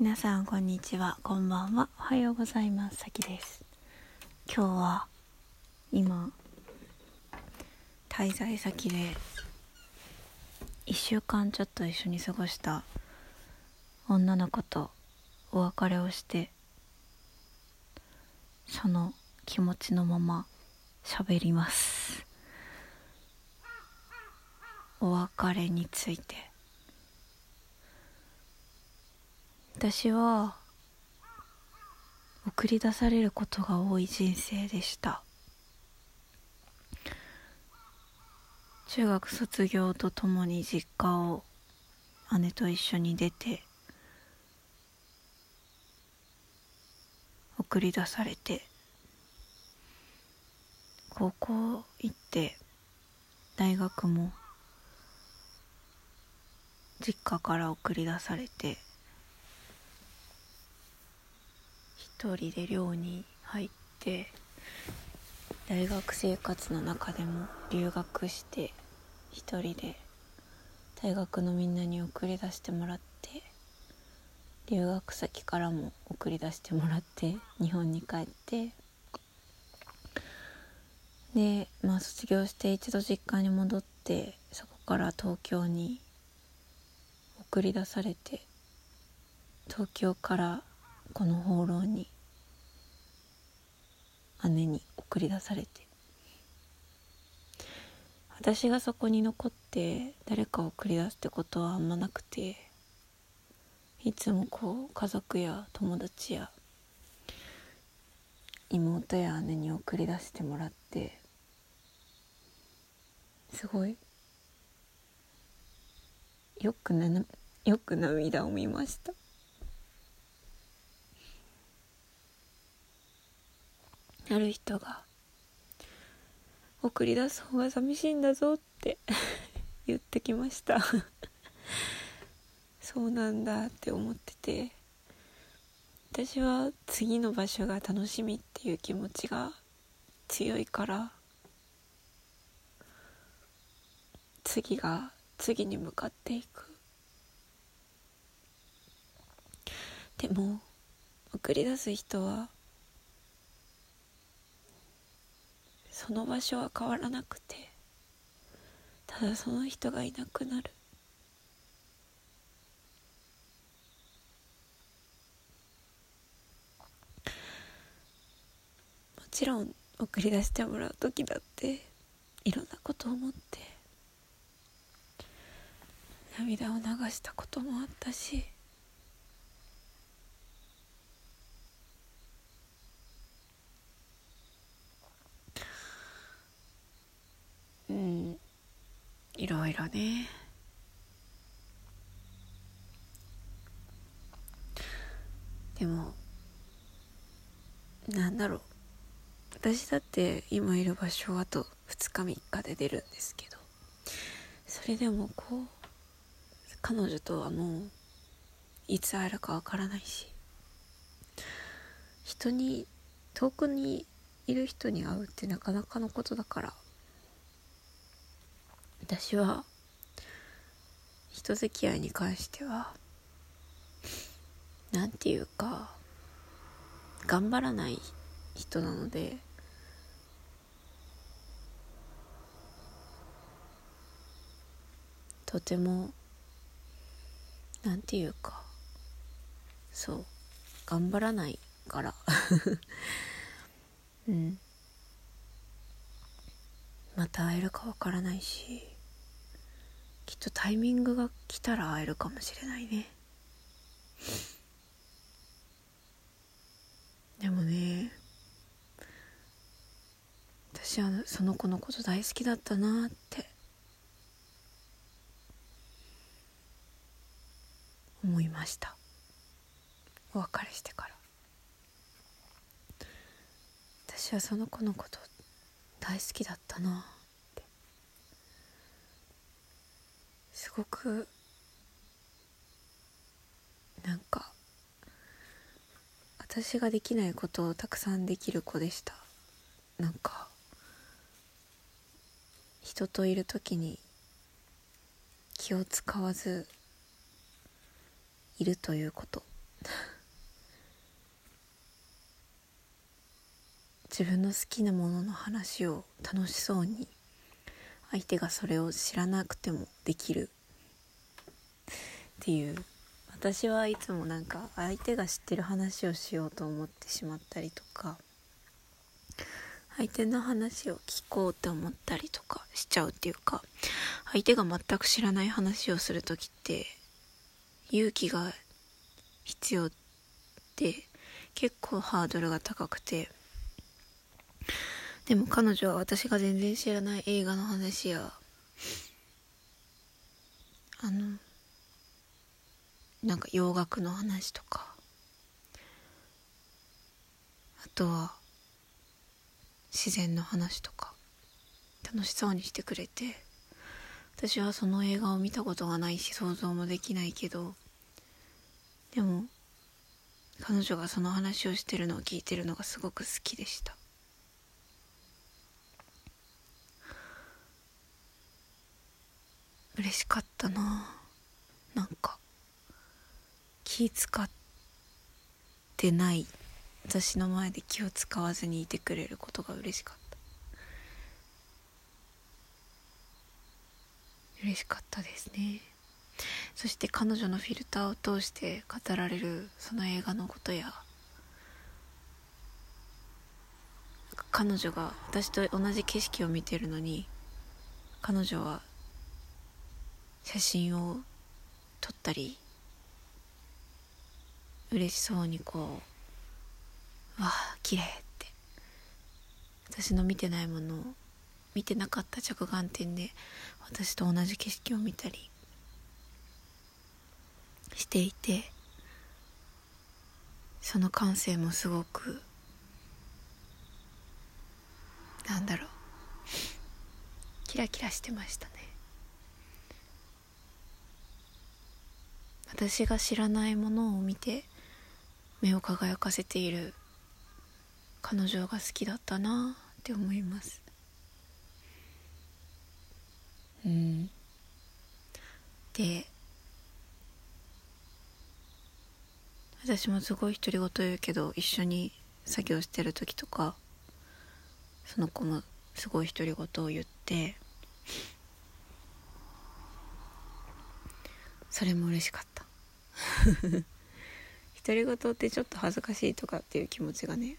皆さんこんにちは。こんばんは。おはようございます。さきです。今日は今滞在先で1週間ちょっと一緒に過ごした女の子とお別れをしてその気持ちのまま喋ります。お別れについて。私は送り出されることが多い人生でした。中学卒業とともに実家を姉と一緒に出て送り出されて高校行って大学も実家から送り出されて一人で寮に入って大学生活の中でも留学して一人で大学のみんなに送り出してもらって留学先からも送り出してもらって日本に帰って。でまあ卒業して一度実家に戻ってそこから東京に送り出されて東京からこの放浪に姉に送り出されて。私がそこに残って誰かを送り出すってことはあんまなくていつもこう家族や友達や妹や姉に送り出してもらってすごいよくなよく涙を見ました。ある人が送り出す方が寂しいんだぞって 言ってきました。そうなんだって思ってて私は次の場所が楽しみっていう気持ちが強いから次が次に向かっていく。でも送り出す人はその場所は変わらなくてただその人がいなくなる。もちろん送り出してもらう時だっていろんなこと思って涙を流したこともあったしうんね。でもなんだろう。私だって今いる場所あと2日3日で出るんですけど。それでもこう彼女とはもういつ会えるかわからないし。人に遠くにいる人に会うってなかなかのことだから。私は人付き合いに関してはなんていうか頑張らない人なのでとてもなんていうかそう頑張らないから。うん。また会えるかわからないし。きっとタイミングが来たら会えるかもしれないね。でもね私はその子のこと大好きだったなって。思いました。お別れしてから。私はその子のこと大好きだったなってすごくなんか私ができないことをたくさんできる子でした。なんか人といる時に気を使わずいるということ。自分の好きなものの話を楽しそうに相手がそれを知らなくてもできる。っていう。私はいつもなんか相手が知ってる話をしようと思ってしまったりとか相手の話を聞こうって思ったりとかしちゃうっていうか相手が全く知らない話をする時って勇気が必要って結構ハードルが高くてでも彼女は私が全然知らない映画の話やあのなんか洋楽の話とか。あとは自然の話とか。楽しそうにしてくれて。私はその映画を見たことがないし想像もできないけど。でも彼女がその話をしてるのを聞いてるのがすごく好きでした。嬉しかったななんか。気使ってない。私の前で気を使わずにいてくれることが嬉しかった。嬉しかったですね。そして彼女のフィルターを通して語られるその映画のことや彼女が私と同じ景色を見てるのに彼女は写真を撮ったり嬉しそうにこうわあ綺麗って。私の見てないものを見てなかった着眼点で私と同じ景色を見たり。していてその感性もすごくなんだろう。キラキラしてましたね。私が知らないものを見て目を輝かせている。彼女が好きだったなって思います。うん。で私もすごい独り言言うけど一緒に作業してる時とかその子もすごい独り言を言ってそれも嬉しかった。独り言ってちょっと恥ずかしいとかっていう気持ちがね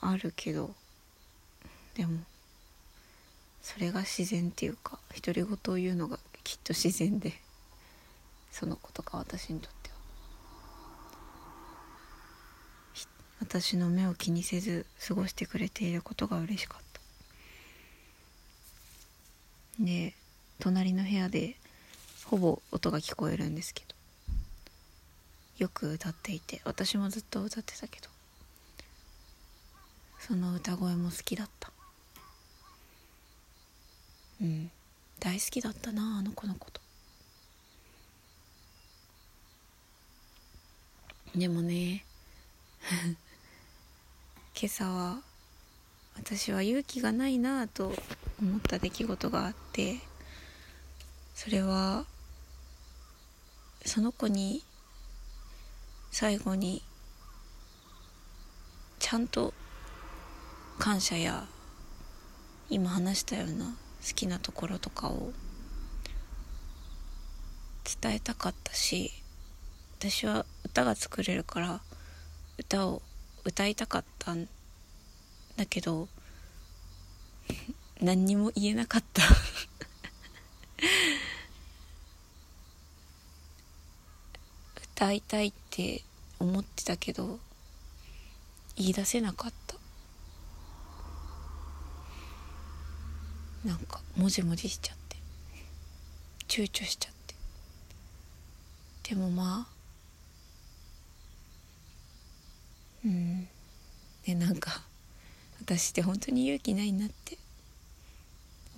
あるけどでもそれが自然っていうか独り言を言うのがきっと自然でその子とか私にとっては。私の目を気にせず過ごしてくれていることが嬉しかった。で隣の部屋でほぼ音が聞こえるんですけど。よく歌っていて私もずっと歌ってたけどその歌声も好きだった。うん。大好きだったなあの子のこと。でもね 今朝は私は勇気がないなあと思った出来事があってそれはその子に最後にちゃんと感謝や今話したような好きなところとかを伝えたかったし私は歌が作れるから歌を歌いたかったんだけど 何にも言えなかった。歌いたいって思ってたけど言い出せなかった。なんかもじもじしちゃって。躊躇しちゃって。でもまあうん。でなんか私って本当に勇気ないなって。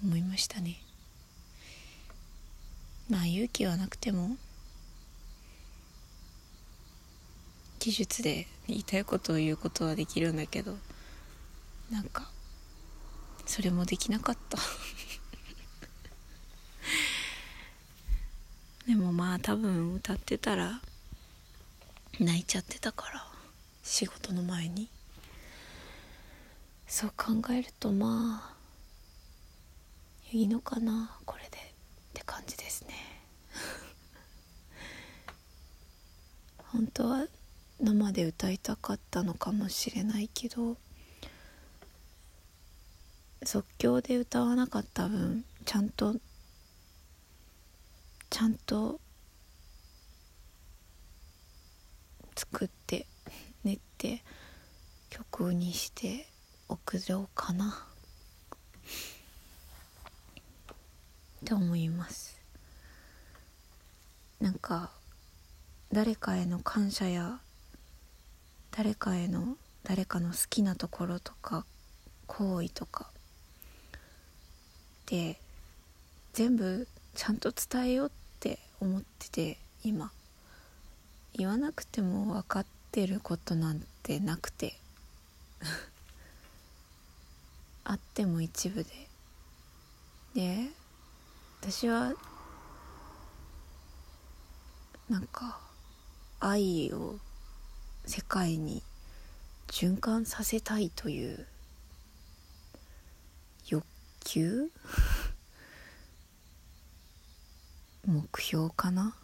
思いましたね。まあ勇気はなくても技術で言いたいことを言うことはできるんだけどなんかそれもできなかった。でもまあ多分歌ってたら泣いちゃってたから仕事の前に。そう考えるとまあいいのかなこれでって感じですね。本当は生で歌いたかったのかもしれないけど即興で歌わなかった分ちゃんとちゃんと作って練って曲にして送ろうかな。って思います。なんか誰かへの感謝や誰かへの誰かの好きなところとか行為とか。で全部ちゃんと伝えようって思ってて今。言わなくても分かってることなんてなくて。あっても一部で。で私はなんか愛を世界に循環させたいという欲求？目標かな？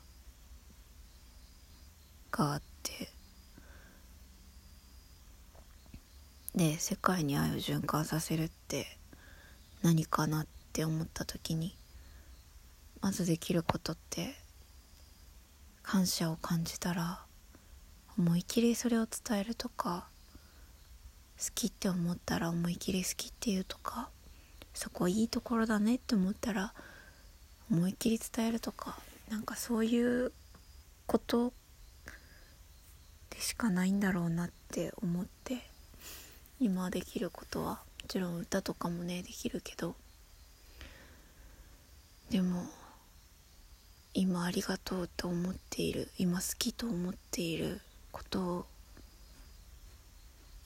があって。で世界に愛を循環させるって何かなって思った時にまずできることって感謝を感じたら思い切りそれを伝えるとか好きって思ったら思い切り好きっていうとかそこいいところだねって思ったら思いっきり伝えるとかなんかそういうことでしかないんだろうなって思って今できることはもちろん歌とかもねできるけどでも今ありがとうと思っている今好きと思っていることを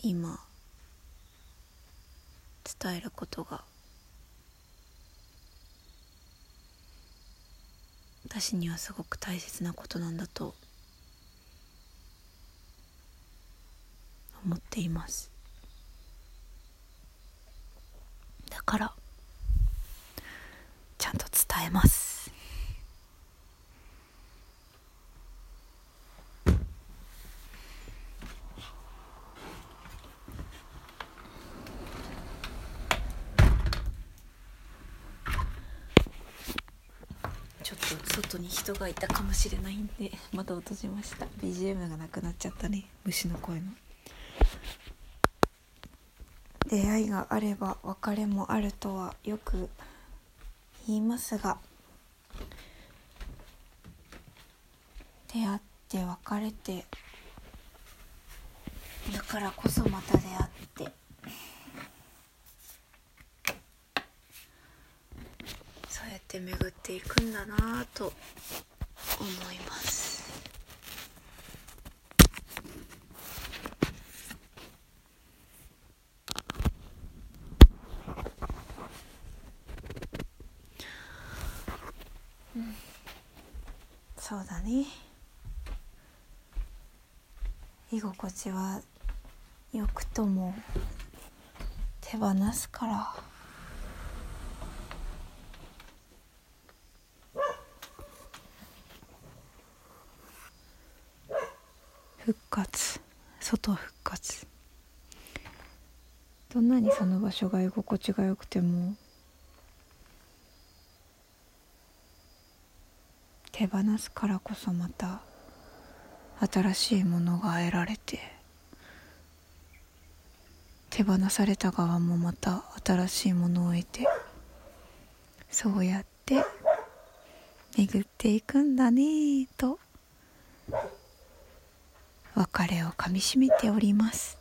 今伝えることが私にはすごく大切なことなんだと思っています。だからちゃんと伝えますちょっと外に人がいたかもしれないんで窓を閉じました。BGM がなくなっちゃったね。虫の声の。出会いがあれば別れもあるとはよく言いますが出会って別れてだからこそまた出会ってそうやって巡っていくんだなぁと思います。うん。そうだね。居心地はよくとも手放すから復活外復活どんなにその場所が居心地が良くても手放すからこそまた新しいものが得られて手放された側もまた新しいものを得てそうやって巡っていくんだねと別れをかみしめております。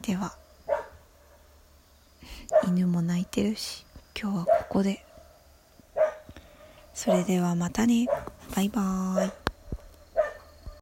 では。犬も泣いてるし今日はここで。それではまたね。バイバーイ。